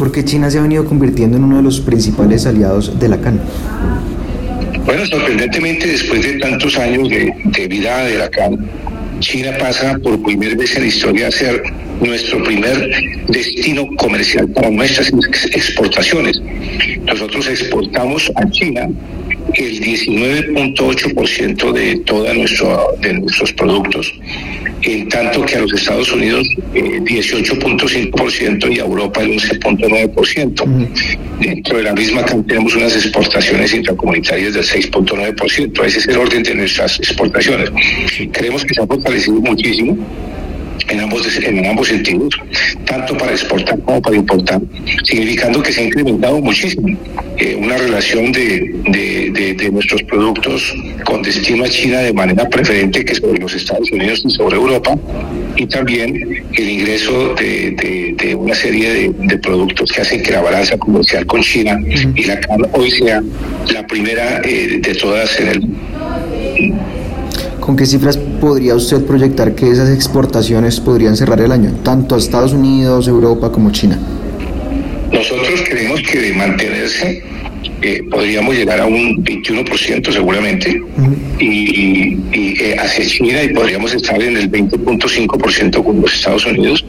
porque China se ha venido convirtiendo en uno de los principales aliados de la CAN. Bueno, sorprendentemente, después de tantos años de, vida de la CAN, China pasa por primera vez en la historia a ser nuestro primer destino comercial para nuestras exportaciones. Nosotros exportamos a China el 19.8% de todos nuestro, de nuestros productos, en tanto que a los Estados Unidos 18.5% eh, y a Europa el 11.9%. Dentro de la misma tenemos unas exportaciones intracomunitarias del 6.9%. Ese es el orden de nuestras exportaciones. Creemos que se ha fortalecido muchísimo en ambos, en ambos sentidos, tanto para exportar como para importar, significando que se ha incrementado muchísimo eh, una relación de, de, nuestros productos con destino a China de manera preferente que sobre los Estados Unidos y sobre Europa, y también el ingreso de, una serie de, productos que hacen que la balanza comercial con China y la carne hoy sea la primera eh, de todas en el ¿Con qué cifras podría usted proyectar que esas exportaciones podrían cerrar el año, tanto a Estados Unidos, Europa como China? Nosotros creemos que de mantenerse eh, podríamos llegar a un 21% seguramente y, eh, hacia China y podríamos estar en el 20.5% con los Estados Unidos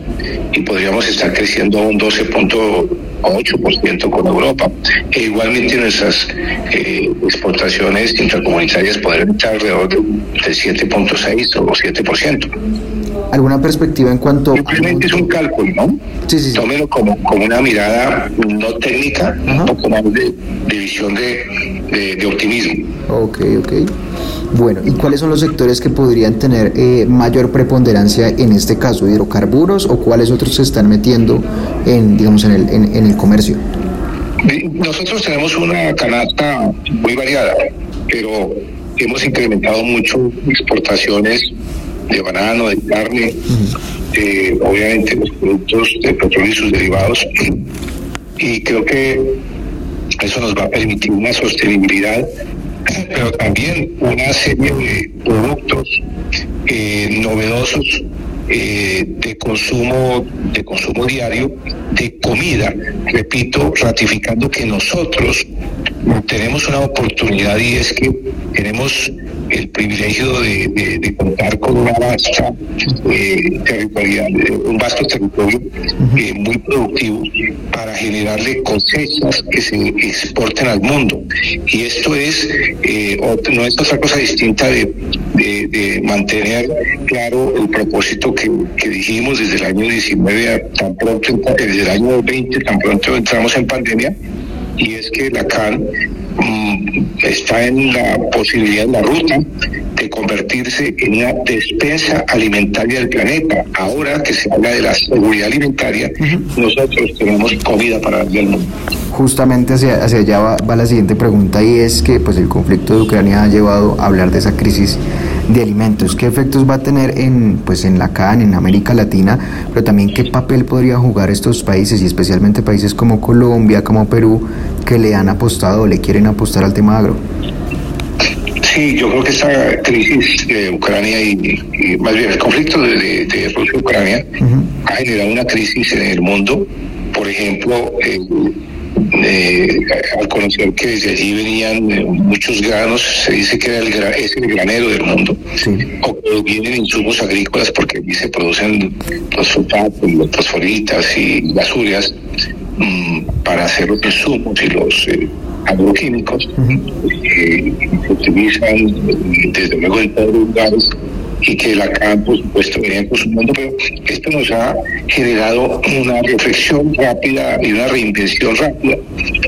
y podríamos estar creciendo a un 12.8% con Europa. E igualmente nuestras eh, exportaciones intracomunitarias podrían estar alrededor de, 7.6 o 7%. ¿Alguna perspectiva en cuanto Simplemente es un cálculo, ¿no? Sí, sí. Tómelo como, como una mirada no técnica, un poco más de, visión de, de optimismo. Ok, ok. Bueno, ¿y cuáles son los sectores que podrían tener eh, mayor preponderancia en este caso? ¿Hidrocarburos o cuáles otros se están metiendo en, digamos, en el, en, el comercio? Nosotros tenemos una canasta muy variada, pero hemos incrementado mucho exportaciones de banano, de carne, obviamente los productos de petróleo y sus derivados. Y creo que eso nos va a permitir una sostenibilidad pero también una serie de productos eh, novedosos eh, de consumo de consumo diario de comida repito ratificando que nosotros tenemos una oportunidad y es que tenemos el privilegio de, contar con una vasta eh, territorial, eh, un vasto territorio eh, muy productivo para generarle cosechas que se exporten al mundo. Y esto es no es otra cosa distinta de, mantener claro el propósito que, dijimos desde el año 19 tan pronto, desde el año 20 tan pronto entramos en pandemia y es que la CAN mm, está en la posibilidad, en la ruta de convertirse en una despensa alimentaria del planeta. Ahora que se habla de la seguridad alimentaria, nosotros tenemos comida para el mundo. Justamente hacia, hacia allá va, va, la siguiente pregunta y es que pues el conflicto de Ucrania ha llevado a hablar de esa crisis de alimentos. ¿Qué efectos va a tener en, pues, en la CAN, en América Latina, pero también qué papel podría jugar estos países y especialmente países como Colombia, como Perú, que le han apostado o le quieren apostar al tema agro? Sí, yo creo que esta crisis de Ucrania y, más bien el conflicto de, Rusia y Ucrania ha generado una crisis en el mundo. Por ejemplo, eh, al conocer que desde allí venían eh, muchos granos, se dice que el es el granero del mundo, o que vienen insumos agrícolas porque allí se producen los sulfatos, las fosforitas y las urias mm, para hacer los insumos y los eh, agroquímicos que se utilizan desde luego en todos los lugares y que la CAN, por supuesto, venía consumiendo, pero esto nos ha generado una reflexión rápida y una reinvención rápida,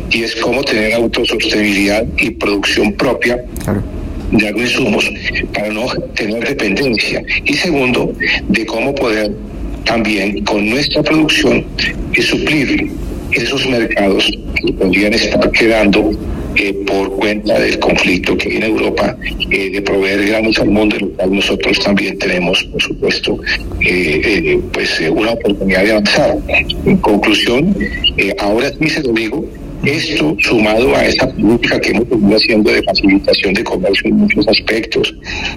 y es cómo tener autosostenibilidad y producción propia. de insumos para no tener dependencia y segundo de cómo poder también con nuestra producción suplir esos mercados que podrían estar quedando eh, por cuenta del conflicto que hay Europa, eh, de proveer granos al mundo, en lo cual nosotros también tenemos, por supuesto, eh, pues una oportunidad de avanzar. En conclusión, ahora sí se lo digo, Esto, sumado a esa política que hemos venido haciendo de facilitación de comercio en muchos aspectos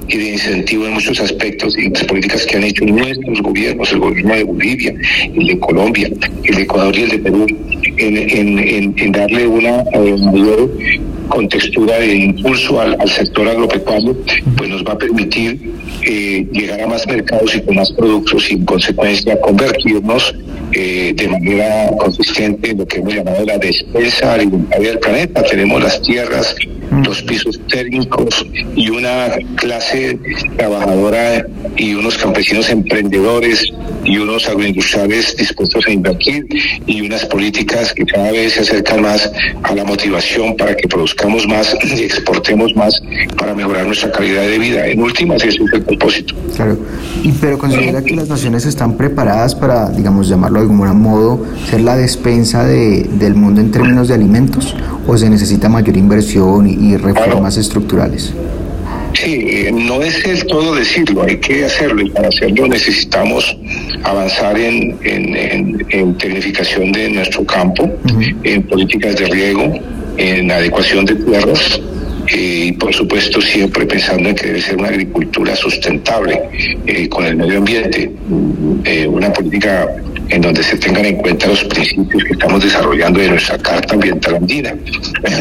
y de incentivo en muchos aspectos, y las políticas que han hecho nuestros gobiernos, el gobierno de Bolivia, el de Colombia, el de Ecuador y el de Perú, en, darle una eh, mayor contextura de impulso al, sector agropecuario, pues nos va a permitir eh, llegar a más mercados y con más productos y en consecuencia convertirnos eh, de manera consistente en lo que hemos llamado la despensa alimentaria del planeta. Tenemos las tierras, mm. los pisos térmicos y una clase trabajadora y unos campesinos emprendedores y unos agroindustriales dispuestos a invertir y unas políticas que cada vez se acercan más a la motivación para que produzcamos más y exportemos más para mejorar nuestra calidad de vida. En últimas, ese es el propósito. Claro, y, pero considera que las naciones están preparadas para, digamos, llamarlo de algún modo, ser la despensa de, del mundo en términos de alimentos o se necesita mayor inversión y, reformas estructurales? Sí, no es el todo decirlo, hay que hacerlo y para hacerlo necesitamos avanzar en, en, tecnificación de nuestro campo, en políticas de riego, en adecuación de tierras y por supuesto siempre pensando en que debe ser una agricultura sustentable eh, con el medio ambiente, eh, una política en donde se tengan en cuenta los principios que estamos desarrollando de nuestra Carta Ambiental Andina,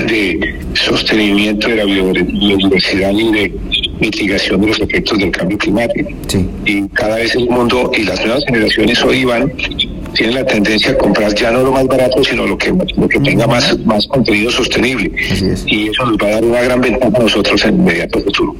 de sostenimiento de la biodiversidad y de mitigación de los efectos del cambio climático. Y cada vez el mundo y las nuevas generaciones hoy van tienen la tendencia a comprar ya no lo más barato, sino lo que, lo que tenga más, más contenido sostenible. Y eso nos va a dar una gran ventaja a nosotros en el inmediato futuro.